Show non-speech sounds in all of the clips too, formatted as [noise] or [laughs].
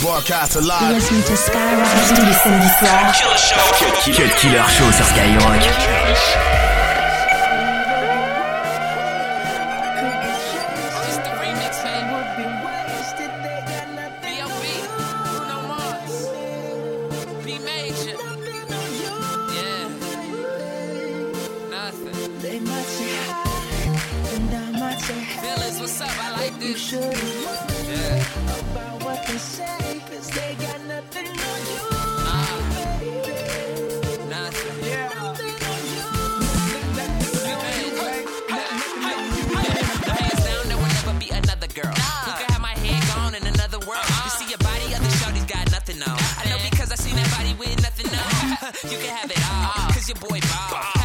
Broadcast live. Listening to Skyrock tous les samedis soirs. Cut Killer Show sur Skyrock. It's the remix, baby. B.O.B. Bruno Mars. P. Major. Yeah. Nothing. Feelings, what's up? I like this. Yeah. Ah. Girl who can have my head gone in another world. You uh-uh. see your body, other shorties got nothing on. I know because I seen that body with nothing on. [laughs] you can have it all, uh-uh. cause your boy ball. Have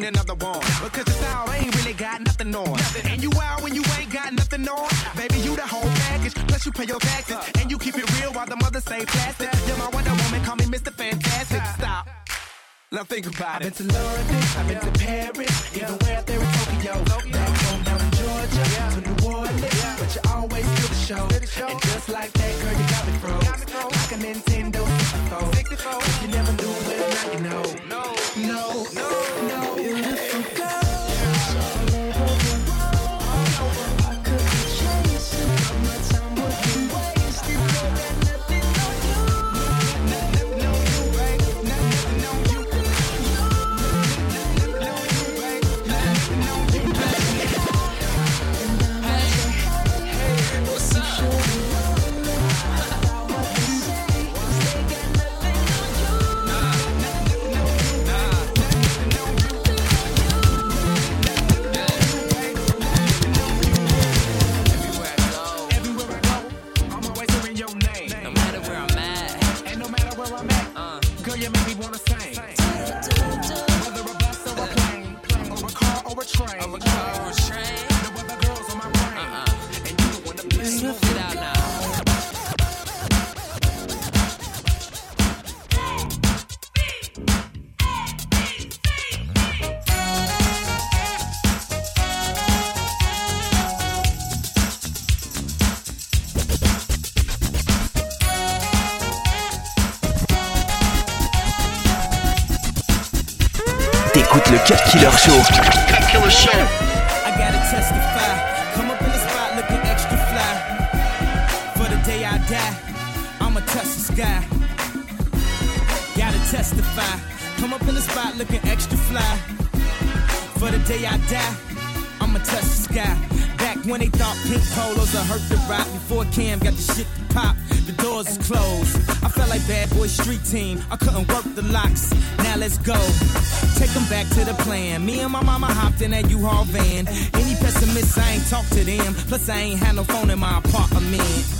seen another one. Because the style ain't really got nothing on. And you out when you ain't got nothing on. Baby, you the whole package. Plus you pay your taxes. And you keep it real while the mothers say plastic. You're my Wonder Woman, call me Mr. Fantastic. Stop. Now think about it. I've been to London, I've been to Paris, even where there in Tokyo. Back home down in Georgia, to New Orleans, but you always do the show. And just like that, girl, you got me froze. Like a Nintendo 64. If you never knew, well, now you know. No, no, no, no. Beautiful le Cut Killer Show. I gotta testify. Come up in the spot looking extra fly. For the day I die, I'ma touch the sky. Gotta testify. Come up in the spot looking extra fly. For the day I die, I'ma touch the sky. Back when they thought pink polos would hurt the Roc. Before Cam got the shit to pop, the doors is closed. I felt like bad boy street team. I couldn't work the locks. Now let's go. Take them back to the plan. Me and my mama hopped in that U-Haul van. Any pessimists, I ain't talk to them. Plus, I ain't had no phone in my apartment.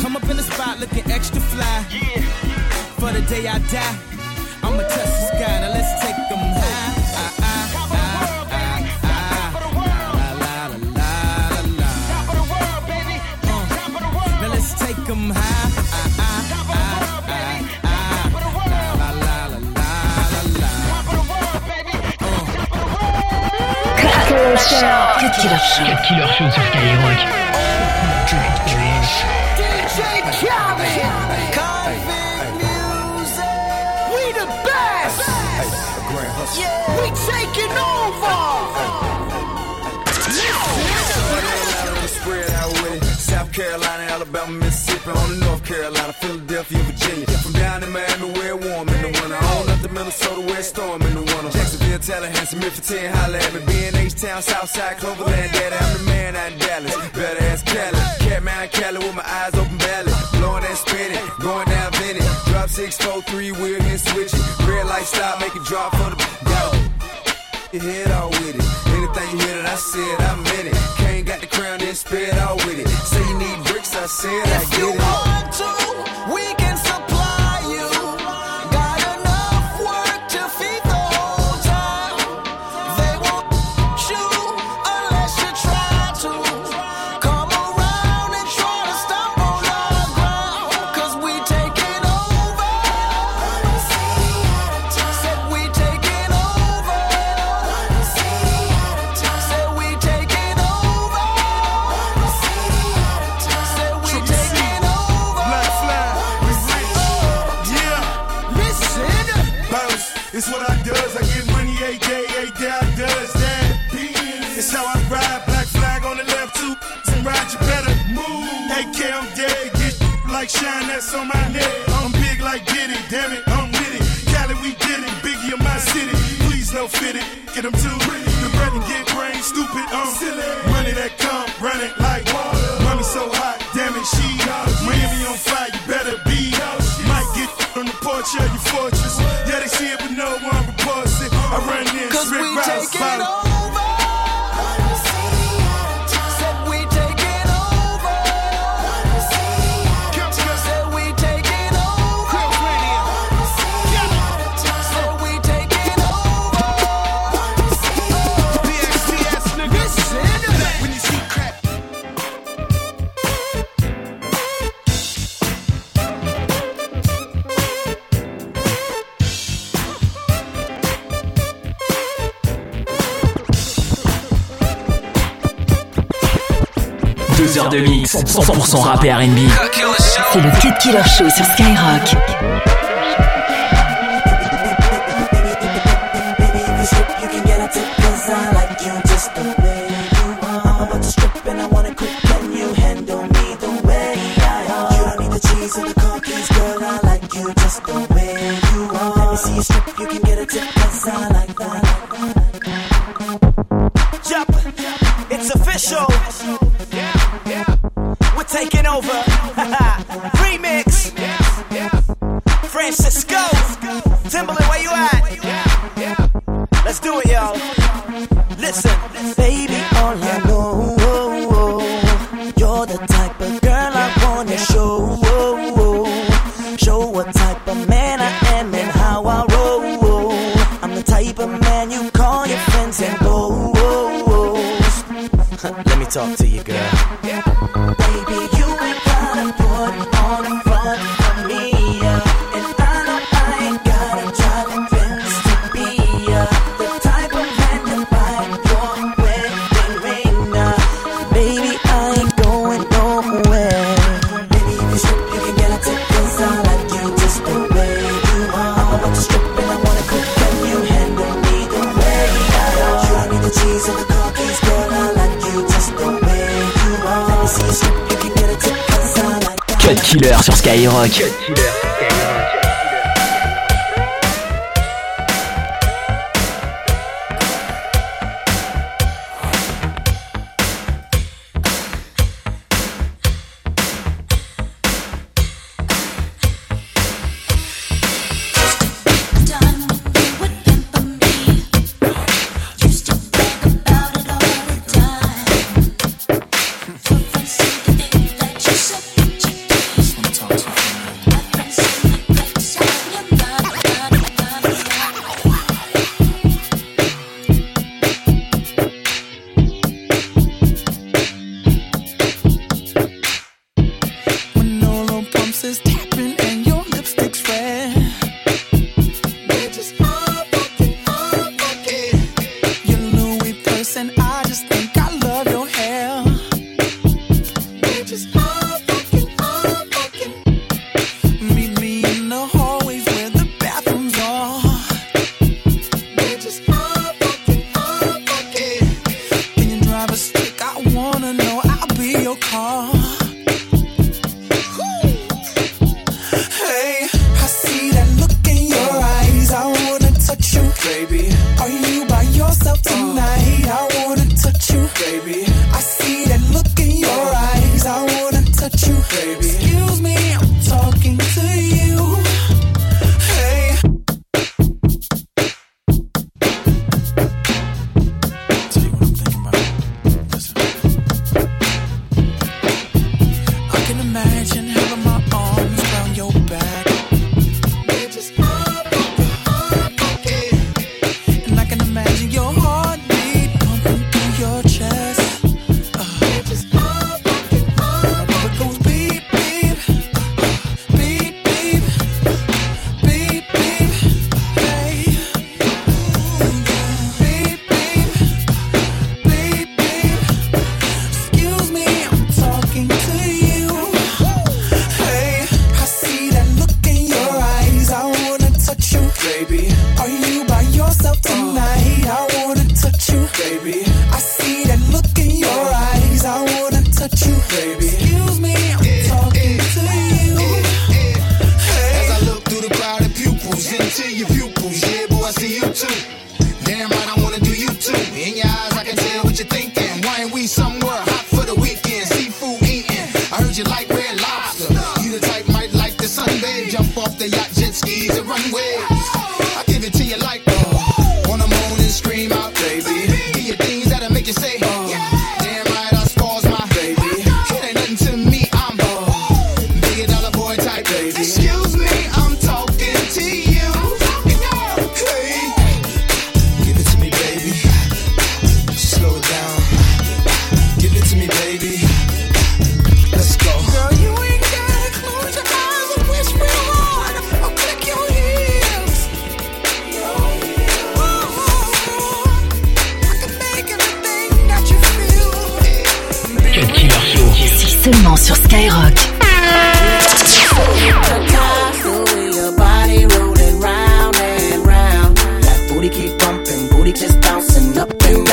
Come up in the spot looking extra fly. Yeah. For the day I die, I'ma touch the sky. Now let's take them high. I, I. Killer Show. Killer Show. Killer Show sur Skyrock. Carolina, Alabama, Mississippi, on to North Carolina, Philadelphia, Virginia. From down in Miami where warm in the winter, on up to Minnesota where storm in the winter. Jacksonville, Tallahassee, Memphis, 10, holla at me. Being H-Town, Southside, Cloverland, Daddy, I'm the man out in Dallas. Better ask Cali, Catman Cali with my eyes open valley. Blowing and spinning, going down Vinny. Drop 643, we're here switching. Red light stop, make it drop for the go. Your head all with it. Anything you hear that I said, I meant it. Kane got the crown and spit all with it. Say you need bricks, I said, if I get it. If you want to, we can support. too pretty. You better get brain stupid, um, silly. Money that come running like water. Mommy so hot, damn it, she. Miami on fire, you better be. Might get on the porch of your fortress. Yeah, they see it, but no one reports it. I run this, Rick Ross, 100%, 100 rappé R&B. C'est le Cut Killer Show sur Skyrock. y'all. Listen, baby, all I know. Skyrock. Damn right, I wanna do you too. In your eyes, I can tell what you're thinking. Why ain't we somewhere hot for the weekend? Seafood eating. I heard you like red lobster. You the type might like the sunbathe. Jump off the yacht, jet skis, and run booty keep bumping, booty just bouncing up and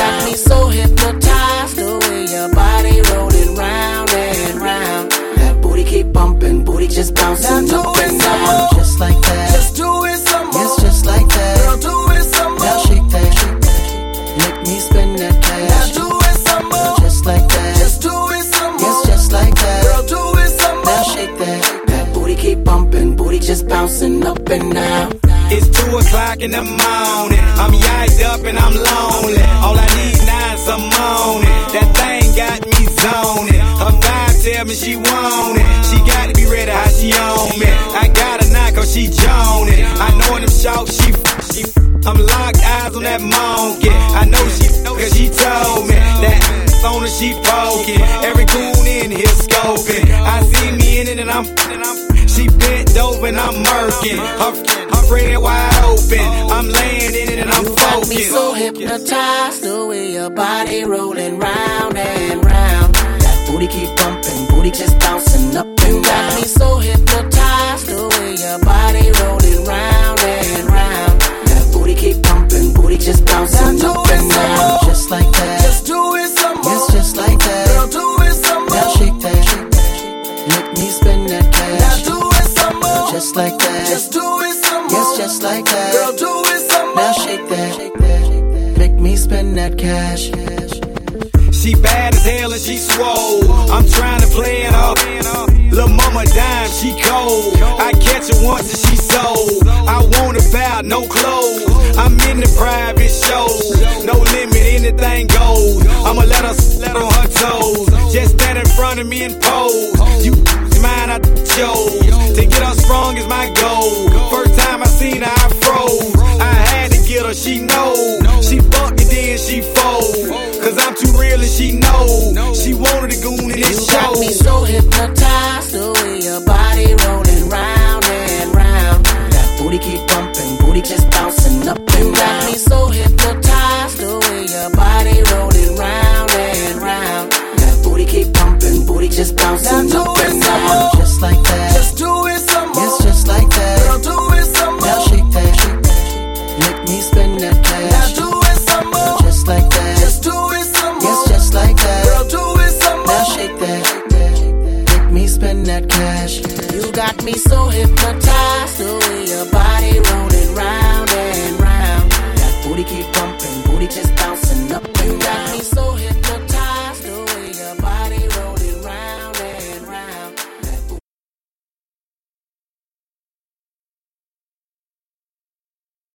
morning. I'm yacked up and I'm lonely. All I need now is some morning. That thing got me zoning. Her vibe tell me she want it. She gotta be ready how she on me. I got to knock cause she joning. I know in them shout she she. I'm locked eyes on that monkey. I know she cause she told me that on her she poking. Every goon in here scoping. I see me in it and I'm I'm she bent over and I'm murking. Her, her friend wide open. I'm laying got me so hypnotized the way your body rolling round and round. That booty keep bumping, booty just bouncing up and down. Got me so hypnotized the way your body rolling round and round. That booty keep bumping, booty just bouncing up cash. She bad as hell and she swole. I'm trying to play it off. Lil' mama dime, she cold. I catch her once and she sold. I want about no clothes. I'm in the private show. No limit, anything goes. I'ma let her let on her toes. Just stand in front of me and pose. You mine, I chose. To get her strong is my goal. First time I seen her, I froze. hypnotized the way your body rolling round and round. That booty keep bumping, booty just bouncing up and down. me so hypnotized the way your body rolling round and round. That booty keep bumping, booty just bouncing now up and down. Just like that. Just do it some more. It's just like that. Girl, do it some more. Now shake that, shake that. Make me spin that. so hypnotized.